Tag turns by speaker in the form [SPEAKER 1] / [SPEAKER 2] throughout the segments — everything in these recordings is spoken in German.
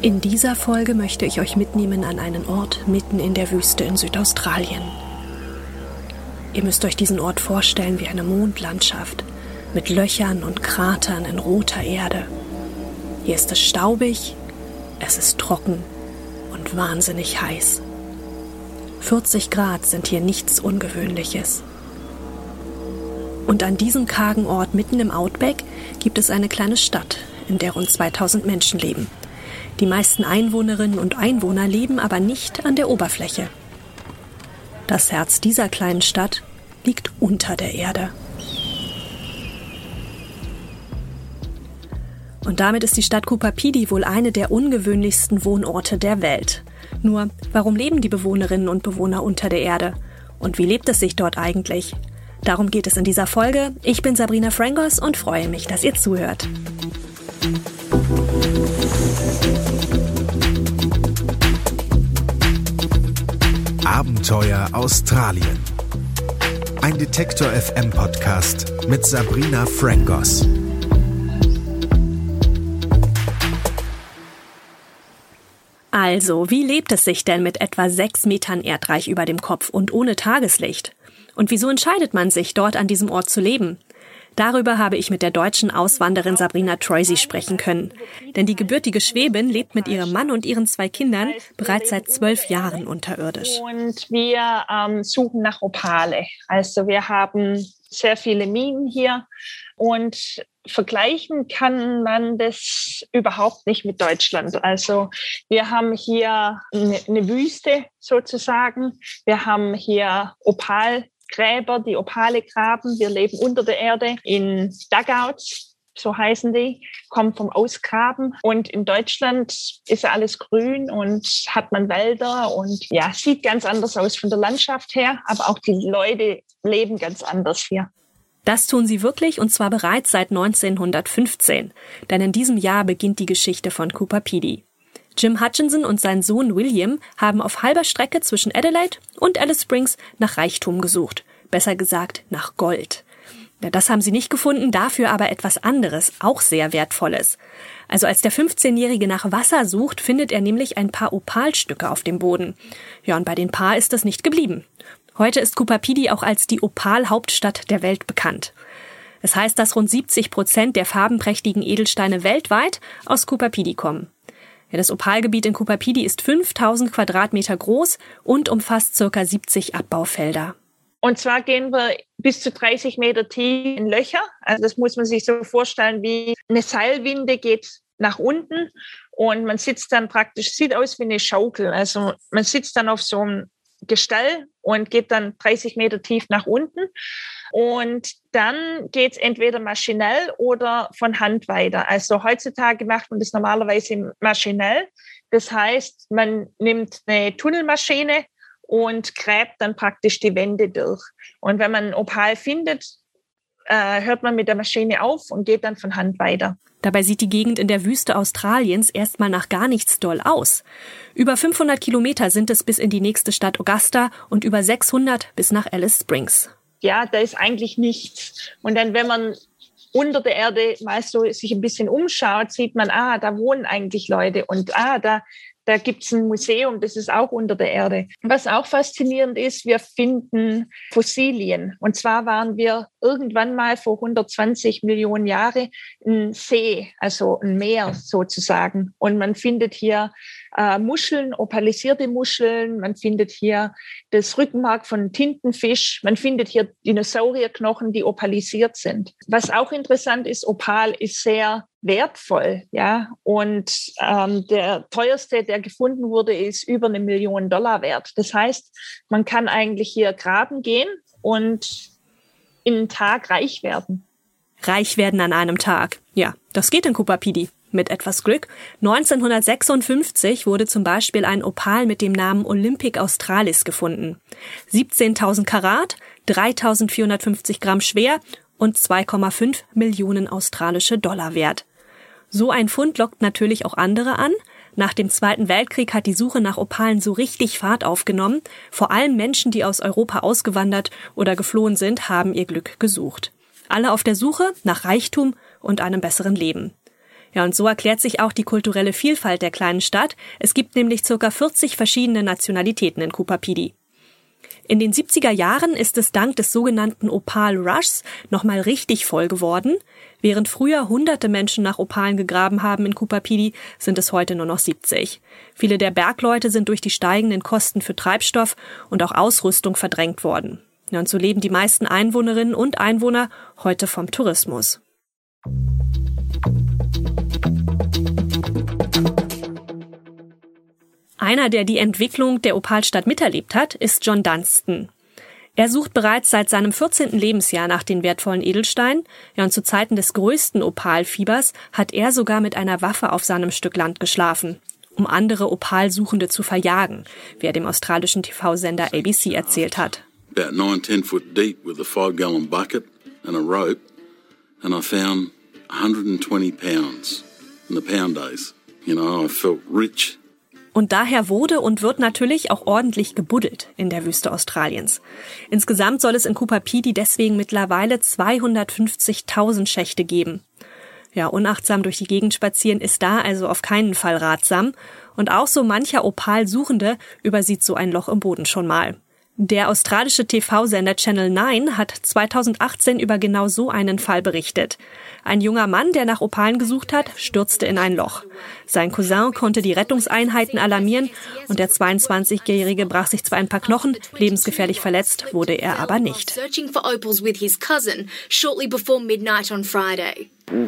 [SPEAKER 1] In dieser Folge möchte ich euch mitnehmen an einen Ort mitten in der Wüste in Südaustralien. Ihr müsst euch diesen Ort vorstellen wie eine Mondlandschaft mit Löchern und Kratern in roter Erde. Hier ist es staubig, es ist trocken und wahnsinnig heiß. 40 Grad sind hier nichts Ungewöhnliches. Und an diesem kargen Ort mitten im Outback gibt es eine kleine Stadt, in der rund 2000 Menschen leben. Die meisten Einwohnerinnen und Einwohner leben aber nicht an der Oberfläche. Das Herz dieser kleinen Stadt liegt unter der Erde. Und damit ist die Stadt Kupapidi wohl eine der ungewöhnlichsten Wohnorte der Welt. Nur, warum leben die Bewohnerinnen und Bewohner unter der Erde? Und wie lebt es sich dort eigentlich? Darum geht es in dieser Folge. Ich bin Sabrina Frangos und freue mich, dass ihr zuhört.
[SPEAKER 2] Abenteuer Australien. Ein Detektor FM Podcast mit Sabrina Frangos.
[SPEAKER 1] Also, wie lebt es sich denn mit etwa sechs Metern Erdreich über dem Kopf und ohne Tageslicht? Und wieso entscheidet man sich, dort an diesem Ort zu leben? Darüber habe ich mit der deutschen Auswanderin Sabrina Troisi sprechen können. Denn die gebürtige Schwäbin lebt mit ihrem Mann und ihren zwei Kindern bereits seit zwölf Jahren unterirdisch.
[SPEAKER 3] Und wir ähm, suchen nach Opale. Also wir haben sehr viele Minen hier und vergleichen kann man das überhaupt nicht mit Deutschland. Also wir haben hier eine Wüste sozusagen. Wir haben hier Opal Gräber, die Opale graben. Wir leben unter der Erde in Dugouts, so heißen die, kommen vom Ausgraben. Und in Deutschland ist alles grün und hat man Wälder und ja, sieht ganz anders aus von der Landschaft her, aber auch die Leute leben ganz anders hier.
[SPEAKER 1] Das tun sie wirklich und zwar bereits seit 1915, denn in diesem Jahr beginnt die Geschichte von Cooper Pedy. Jim Hutchinson und sein Sohn William haben auf halber Strecke zwischen Adelaide und Alice Springs nach Reichtum gesucht. Besser gesagt, nach Gold. Ja, das haben sie nicht gefunden, dafür aber etwas anderes, auch sehr wertvolles. Also als der 15-Jährige nach Wasser sucht, findet er nämlich ein paar Opalstücke auf dem Boden. Ja, und bei den Paar ist das nicht geblieben. Heute ist Kupapidi auch als die Opal-Hauptstadt der Welt bekannt. Es heißt, dass rund 70 Prozent der farbenprächtigen Edelsteine weltweit aus Kupapidi kommen. Ja, das Opalgebiet in Kupapidi ist 5000 Quadratmeter groß und umfasst circa 70 Abbaufelder.
[SPEAKER 3] Und zwar gehen wir bis zu 30 Meter tief in Löcher. Also das muss man sich so vorstellen, wie eine Seilwinde geht nach unten und man sitzt dann praktisch, sieht aus wie eine Schaukel. Also man sitzt dann auf so einem Gestell und geht dann 30 Meter tief nach unten. Und dann geht es entweder maschinell oder von Hand weiter. Also heutzutage macht man das normalerweise maschinell. Das heißt, man nimmt eine Tunnelmaschine und gräbt dann praktisch die Wände durch. Und wenn man ein Opal findet, äh, hört man mit der Maschine auf und geht dann von Hand weiter.
[SPEAKER 1] Dabei sieht die Gegend in der Wüste Australiens erstmal nach gar nichts doll aus. Über 500 Kilometer sind es bis in die nächste Stadt Augusta und über 600 bis nach Alice Springs.
[SPEAKER 3] Ja, da ist eigentlich nichts. Und dann, wenn man unter der Erde mal so sich ein bisschen umschaut, sieht man, ah, da wohnen eigentlich Leute und ah, da, da gibt es ein Museum, das ist auch unter der Erde. Was auch faszinierend ist, wir finden Fossilien. Und zwar waren wir irgendwann mal vor 120 Millionen Jahren ein See, also ein Meer sozusagen. Und man findet hier äh, Muscheln, opalisierte Muscheln, man findet hier das Rückenmark von Tintenfisch, man findet hier Dinosaurierknochen, die opalisiert sind. Was auch interessant ist, Opal ist sehr wertvoll, ja. Und ähm, der teuerste, der gefunden wurde, ist über eine Million Dollar wert. Das heißt, man kann eigentlich hier graben gehen und in einem Tag reich werden.
[SPEAKER 1] Reich werden an einem Tag. Ja, das geht in Kupapidi. Mit etwas Glück. 1956 wurde zum Beispiel ein Opal mit dem Namen Olympic Australis gefunden. 17.000 Karat, 3.450 Gramm schwer und 2,5 Millionen australische Dollar wert. So ein Fund lockt natürlich auch andere an. Nach dem Zweiten Weltkrieg hat die Suche nach Opalen so richtig Fahrt aufgenommen. Vor allem Menschen, die aus Europa ausgewandert oder geflohen sind, haben ihr Glück gesucht. Alle auf der Suche nach Reichtum und einem besseren Leben. Ja, und so erklärt sich auch die kulturelle Vielfalt der kleinen Stadt. Es gibt nämlich circa 40 verschiedene Nationalitäten in Kupapidi. In den 70er Jahren ist es dank des sogenannten Opal Rushs nochmal richtig voll geworden. Während früher hunderte Menschen nach Opalen gegraben haben in Kupapidi, sind es heute nur noch 70. Viele der Bergleute sind durch die steigenden Kosten für Treibstoff und auch Ausrüstung verdrängt worden. Und so leben die meisten Einwohnerinnen und Einwohner heute vom Tourismus. Einer, der die Entwicklung der Opalstadt miterlebt hat, ist John Dunstan. Er sucht bereits seit seinem 14. Lebensjahr nach den wertvollen Edelsteinen, ja und zu Zeiten des größten Opalfiebers hat er sogar mit einer Waffe auf seinem Stück Land geschlafen, um andere Opalsuchende zu verjagen, wie er dem australischen TV-Sender ABC erzählt hat. About nine, ten foot deep with a five gallon bucket and a rope, and I found 120 pounds in the pound days. You know, I felt rich und daher wurde und wird natürlich auch ordentlich gebuddelt in der Wüste Australiens. Insgesamt soll es in Kupapidi deswegen mittlerweile 250.000 Schächte geben. Ja, unachtsam durch die Gegend spazieren ist da also auf keinen Fall ratsam. Und auch so mancher Opal-Suchende übersieht so ein Loch im Boden schon mal. Der australische TV-Sender Channel 9 hat 2018 über genau so einen Fall berichtet. Ein junger Mann, der nach Opalen gesucht hat, stürzte in ein Loch. Sein Cousin konnte die Rettungseinheiten alarmieren und der 22-Jährige brach sich zwar ein paar Knochen, lebensgefährlich verletzt wurde er aber nicht.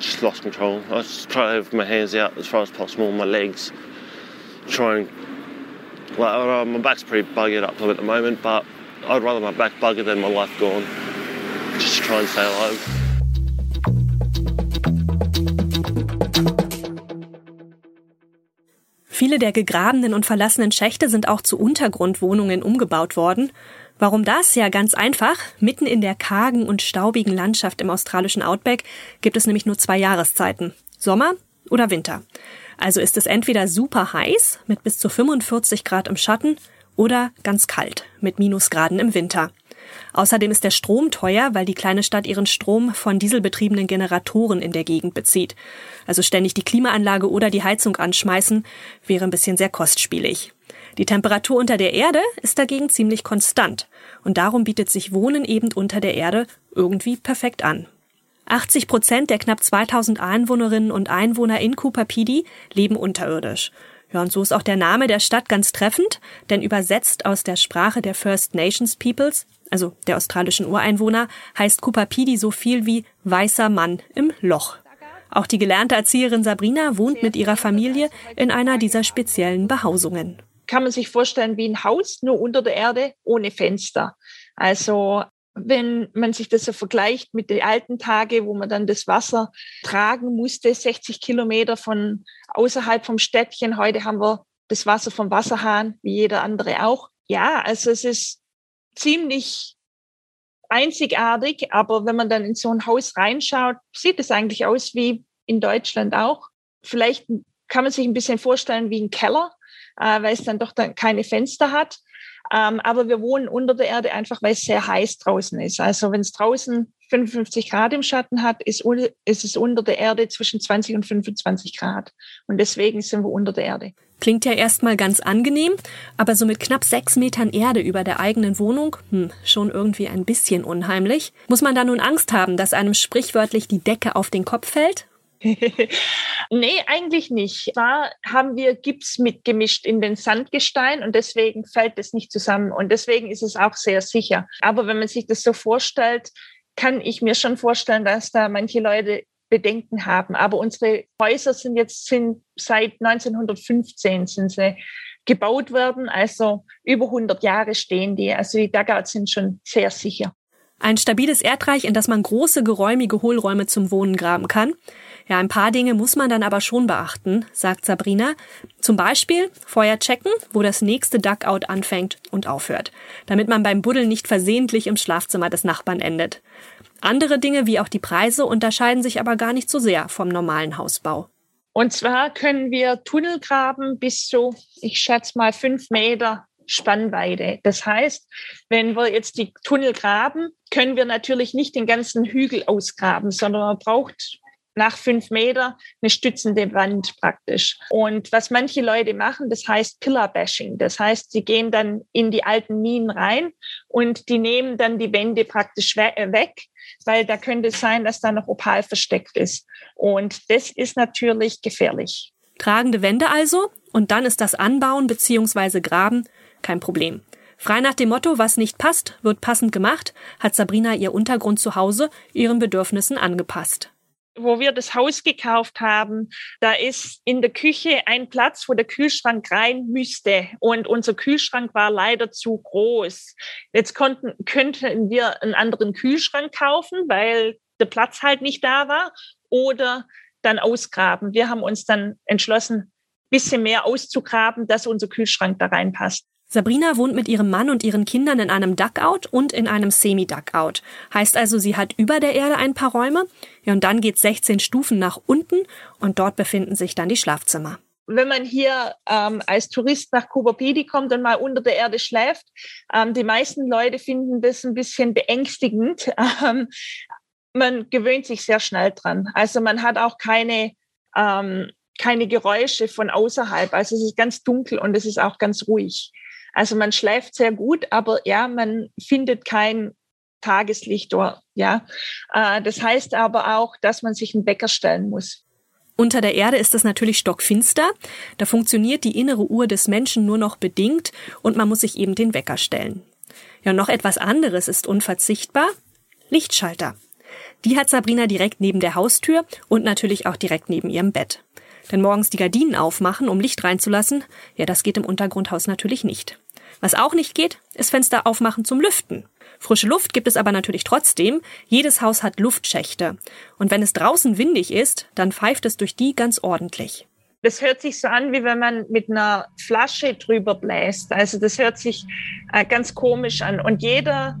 [SPEAKER 1] Just lost control. I was trying to have my hands out as far as possible, my legs, trying Uh, my back's pretty buggered up at the moment, but I'd rather my back buggered than my life gone. Just to try and stay alive. Viele der gegrabenen und verlassenen Schächte sind auch zu Untergrundwohnungen umgebaut worden. Warum das? Ja, ganz einfach. Mitten in der kargen und staubigen Landschaft im australischen Outback gibt es nämlich nur zwei Jahreszeiten. Sommer oder Winter. Also ist es entweder super heiß mit bis zu 45 Grad im Schatten oder ganz kalt mit Minusgraden im Winter. Außerdem ist der Strom teuer, weil die kleine Stadt ihren Strom von dieselbetriebenen Generatoren in der Gegend bezieht. Also ständig die Klimaanlage oder die Heizung anschmeißen wäre ein bisschen sehr kostspielig. Die Temperatur unter der Erde ist dagegen ziemlich konstant und darum bietet sich Wohnen eben unter der Erde irgendwie perfekt an. 80 Prozent der knapp 2000 Einwohnerinnen und Einwohner in Kupapidi leben unterirdisch. Ja, und so ist auch der Name der Stadt ganz treffend, denn übersetzt aus der Sprache der First Nations Peoples, also der australischen Ureinwohner, heißt Kupapidi so viel wie weißer Mann im Loch. Auch die gelernte Erzieherin Sabrina wohnt mit ihrer Familie in einer dieser speziellen Behausungen.
[SPEAKER 3] Kann man sich vorstellen wie ein Haus, nur unter der Erde, ohne Fenster. Also wenn man sich das so vergleicht mit den alten Tagen, wo man dann das Wasser tragen musste, 60 Kilometer von außerhalb vom Städtchen. Heute haben wir das Wasser vom Wasserhahn, wie jeder andere auch. Ja, also es ist ziemlich einzigartig, aber wenn man dann in so ein Haus reinschaut, sieht es eigentlich aus wie in Deutschland auch. Vielleicht kann man sich ein bisschen vorstellen wie ein Keller, äh, weil es dann doch dann keine Fenster hat. Ähm, aber wir wohnen unter der Erde einfach, weil es sehr heiß draußen ist. Also wenn es draußen 55 Grad im Schatten hat, ist, ist es unter der Erde zwischen 20 und 25 Grad. Und deswegen sind wir unter der Erde.
[SPEAKER 1] Klingt ja erstmal ganz angenehm, aber so mit knapp sechs Metern Erde über der eigenen Wohnung, hm, schon irgendwie ein bisschen unheimlich. Muss man da nun Angst haben, dass einem sprichwörtlich die Decke auf den Kopf fällt?
[SPEAKER 3] nee, eigentlich nicht. Da haben wir Gips mitgemischt in den Sandgestein und deswegen fällt es nicht zusammen und deswegen ist es auch sehr sicher. Aber wenn man sich das so vorstellt, kann ich mir schon vorstellen, dass da manche Leute Bedenken haben. Aber unsere Häuser sind jetzt sind seit 1915 sind sie gebaut worden, also über 100 Jahre stehen die. Also die Dugouts sind schon sehr sicher.
[SPEAKER 1] Ein stabiles Erdreich, in das man große geräumige Hohlräume zum Wohnen graben kann. Ja, ein paar Dinge muss man dann aber schon beachten, sagt Sabrina. Zum Beispiel vorher checken, wo das nächste Duckout anfängt und aufhört, damit man beim Buddeln nicht versehentlich im Schlafzimmer des Nachbarn endet. Andere Dinge wie auch die Preise unterscheiden sich aber gar nicht so sehr vom normalen Hausbau.
[SPEAKER 3] Und zwar können wir Tunnel graben bis zu, ich schätze mal, fünf Meter Spannweite. Das heißt, wenn wir jetzt die Tunnel graben, können wir natürlich nicht den ganzen Hügel ausgraben, sondern man braucht nach fünf Meter eine stützende Wand praktisch. Und was manche Leute machen, das heißt Pillar-Bashing. Das heißt, sie gehen dann in die alten Minen rein und die nehmen dann die Wände praktisch äh, weg, weil da könnte es sein, dass da noch Opal versteckt ist. Und das ist natürlich gefährlich.
[SPEAKER 1] Tragende Wände also und dann ist das Anbauen bzw. Graben kein Problem. Frei nach dem Motto, was nicht passt, wird passend gemacht, hat Sabrina ihr Untergrund zu Hause ihren Bedürfnissen angepasst
[SPEAKER 3] wo wir das Haus gekauft haben, da ist in der Küche ein Platz, wo der Kühlschrank rein müsste. Und unser Kühlschrank war leider zu groß. Jetzt konnten, könnten wir einen anderen Kühlschrank kaufen, weil der Platz halt nicht da war. Oder dann ausgraben. Wir haben uns dann entschlossen, bisschen mehr auszugraben, dass unser Kühlschrank da reinpasst.
[SPEAKER 1] Sabrina wohnt mit ihrem Mann und ihren Kindern in einem Duckout und in einem Semi-Duckout. Heißt also, sie hat über der Erde ein paar Räume. Ja, und dann geht 16 Stufen nach unten und dort befinden sich dann die Schlafzimmer.
[SPEAKER 3] Wenn man hier ähm, als Tourist nach Kubapidi kommt und mal unter der Erde schläft, ähm, die meisten Leute finden das ein bisschen beängstigend. Ähm, man gewöhnt sich sehr schnell dran. Also man hat auch keine ähm, keine Geräusche von außerhalb. Also es ist ganz dunkel und es ist auch ganz ruhig. Also man schläft sehr gut, aber ja, man findet kein Tageslicht oder ja. Äh, das heißt aber auch, dass man sich einen Wecker stellen muss.
[SPEAKER 1] Unter der Erde ist es natürlich stockfinster. Da funktioniert die innere Uhr des Menschen nur noch bedingt und man muss sich eben den Wecker stellen. Ja, noch etwas anderes ist unverzichtbar. Lichtschalter. Die hat Sabrina direkt neben der Haustür und natürlich auch direkt neben ihrem Bett. Denn morgens die Gardinen aufmachen, um Licht reinzulassen, ja, das geht im Untergrundhaus natürlich nicht. Was auch nicht geht, ist Fenster aufmachen zum Lüften. Frische Luft gibt es aber natürlich trotzdem. Jedes Haus hat Luftschächte. Und wenn es draußen windig ist, dann pfeift es durch die ganz ordentlich.
[SPEAKER 3] Das hört sich so an, wie wenn man mit einer Flasche drüber bläst. Also das hört sich äh, ganz komisch an. Und jeder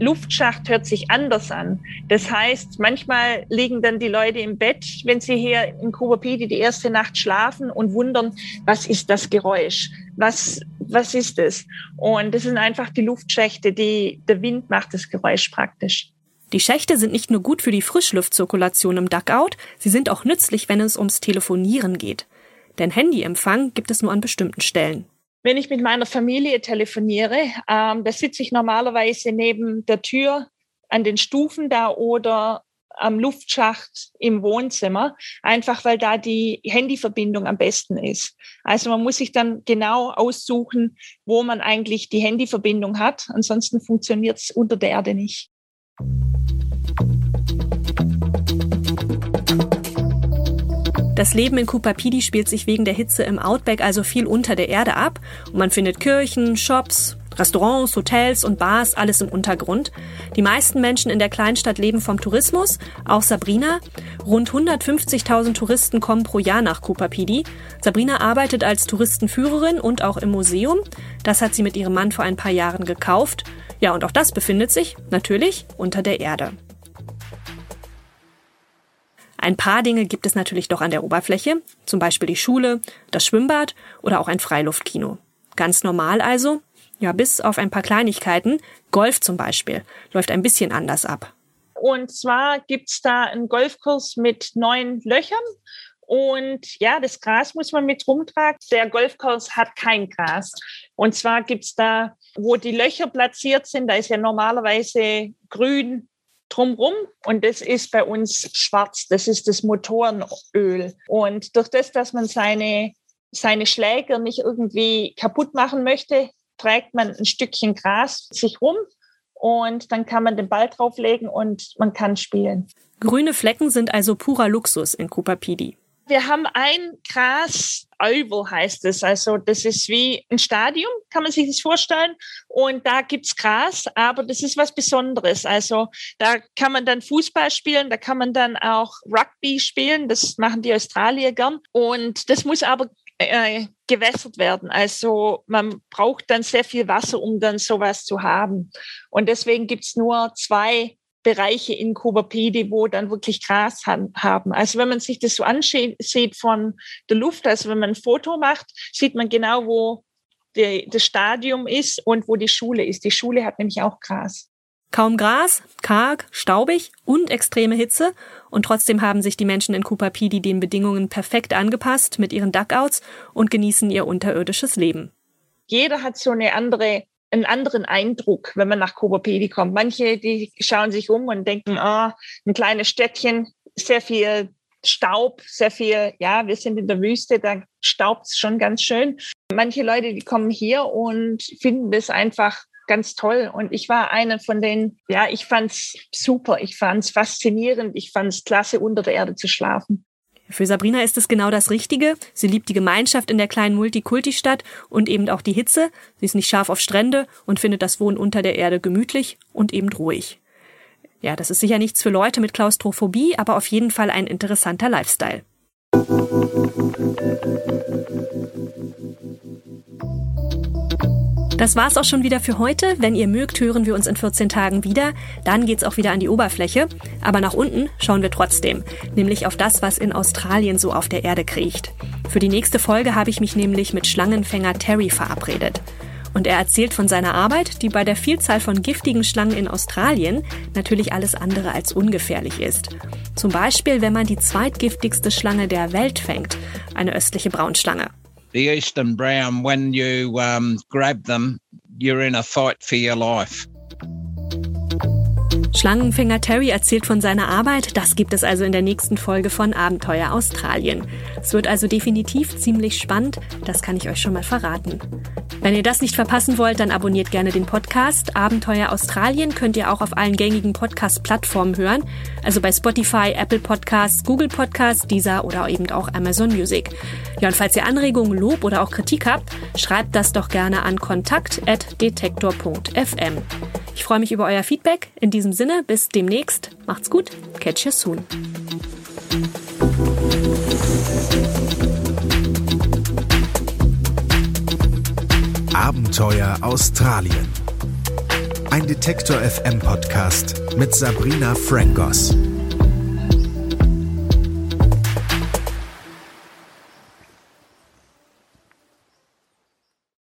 [SPEAKER 3] Luftschacht hört sich anders an. Das heißt, manchmal liegen dann die Leute im Bett, wenn sie hier in Kubapidi die erste Nacht schlafen und wundern, was ist das Geräusch? Was, was ist es? Und das sind einfach die Luftschächte, die, der Wind macht das Geräusch praktisch.
[SPEAKER 1] Die Schächte sind nicht nur gut für die Frischluftzirkulation im Duckout, sie sind auch nützlich, wenn es ums Telefonieren geht. Denn Handyempfang gibt es nur an bestimmten Stellen.
[SPEAKER 3] Wenn ich mit meiner Familie telefoniere, ähm, da sitze ich normalerweise neben der Tür an den Stufen da oder am Luftschacht im Wohnzimmer, einfach weil da die Handyverbindung am besten ist. Also man muss sich dann genau aussuchen, wo man eigentlich die Handyverbindung hat. Ansonsten funktioniert es unter der Erde nicht.
[SPEAKER 1] Das Leben in Kupapidi spielt sich wegen der Hitze im Outback also viel unter der Erde ab und man findet Kirchen, Shops, Restaurants, Hotels und Bars, alles im Untergrund. Die meisten Menschen in der Kleinstadt leben vom Tourismus, auch Sabrina. Rund 150.000 Touristen kommen pro Jahr nach Kupapidi. Sabrina arbeitet als Touristenführerin und auch im Museum. Das hat sie mit ihrem Mann vor ein paar Jahren gekauft. Ja, und auch das befindet sich natürlich unter der Erde. Ein paar Dinge gibt es natürlich doch an der Oberfläche, zum Beispiel die Schule, das Schwimmbad oder auch ein Freiluftkino. Ganz normal also, ja, bis auf ein paar Kleinigkeiten. Golf zum Beispiel läuft ein bisschen anders ab.
[SPEAKER 3] Und zwar gibt's da einen Golfkurs mit neun Löchern. Und ja, das Gras muss man mit rumtragen. Der Golfkurs hat kein Gras. Und zwar gibt's da, wo die Löcher platziert sind, da ist ja normalerweise grün drumrum und das ist bei uns schwarz. Das ist das Motorenöl. Und durch das, dass man seine, seine Schläger nicht irgendwie kaputt machen möchte, trägt man ein Stückchen Gras sich rum und dann kann man den Ball drauflegen und man kann spielen.
[SPEAKER 1] Grüne Flecken sind also purer Luxus in Kupapidi.
[SPEAKER 3] Wir haben ein Gras, Oval heißt es. Also das ist wie ein Stadium, kann man sich das vorstellen. Und da gibt's Gras, aber das ist was Besonderes. Also da kann man dann Fußball spielen, da kann man dann auch Rugby spielen. Das machen die Australier gern. Und das muss aber äh, gewässert werden. Also man braucht dann sehr viel Wasser, um dann sowas zu haben. Und deswegen gibt's nur zwei Bereiche in Kubapidi, wo dann wirklich Gras haben. Also wenn man sich das so ansieht von der Luft, also wenn man ein Foto macht, sieht man genau, wo die, das Stadium ist und wo die Schule ist. Die Schule hat nämlich auch Gras.
[SPEAKER 1] Kaum Gras, karg, staubig und extreme Hitze und trotzdem haben sich die Menschen in Pedy den Bedingungen perfekt angepasst mit ihren Duckouts und genießen ihr unterirdisches Leben.
[SPEAKER 3] Jeder hat so eine andere einen anderen Eindruck, wenn man nach Cooper kommt. Manche, die schauen sich um und denken, ah, ein kleines Städtchen, sehr viel Staub, sehr viel, ja, wir sind in der Wüste, da staubt es schon ganz schön. Manche Leute, die kommen hier und finden das einfach ganz toll. Und ich war eine von denen, ja, ich fand's super, ich fand's faszinierend, ich fand's klasse, unter der Erde zu schlafen.
[SPEAKER 1] Für Sabrina ist es genau das Richtige. Sie liebt die Gemeinschaft in der kleinen Multikulti-Stadt und eben auch die Hitze. Sie ist nicht scharf auf Strände und findet das Wohnen unter der Erde gemütlich und eben ruhig. Ja, das ist sicher nichts für Leute mit Klaustrophobie, aber auf jeden Fall ein interessanter Lifestyle. Das war's auch schon wieder für heute. Wenn ihr mögt, hören wir uns in 14 Tagen wieder. Dann geht's auch wieder an die Oberfläche. Aber nach unten schauen wir trotzdem. Nämlich auf das, was in Australien so auf der Erde kriecht. Für die nächste Folge habe ich mich nämlich mit Schlangenfänger Terry verabredet. Und er erzählt von seiner Arbeit, die bei der Vielzahl von giftigen Schlangen in Australien natürlich alles andere als ungefährlich ist. Zum Beispiel, wenn man die zweitgiftigste Schlange der Welt fängt, eine östliche Braunschlange.
[SPEAKER 4] The eastern brown, when you um, grab them, you're in a fight for your life.
[SPEAKER 1] Schlangenfänger Terry erzählt von seiner Arbeit. Das gibt es also in der nächsten Folge von Abenteuer Australien. Es wird also definitiv ziemlich spannend. Das kann ich euch schon mal verraten. Wenn ihr das nicht verpassen wollt, dann abonniert gerne den Podcast. Abenteuer Australien könnt ihr auch auf allen gängigen Podcast-Plattformen hören. Also bei Spotify, Apple Podcasts, Google Podcasts, Deezer oder eben auch Amazon Music. Ja, und falls ihr Anregungen, Lob oder auch Kritik habt, schreibt das doch gerne an kontakt.detektor.fm. Ich freue mich über euer Feedback. In diesem Sinne, bis demnächst. Macht's gut. Catch you soon.
[SPEAKER 2] Abenteuer Australien. Ein Detektor FM Podcast mit Sabrina Frangos.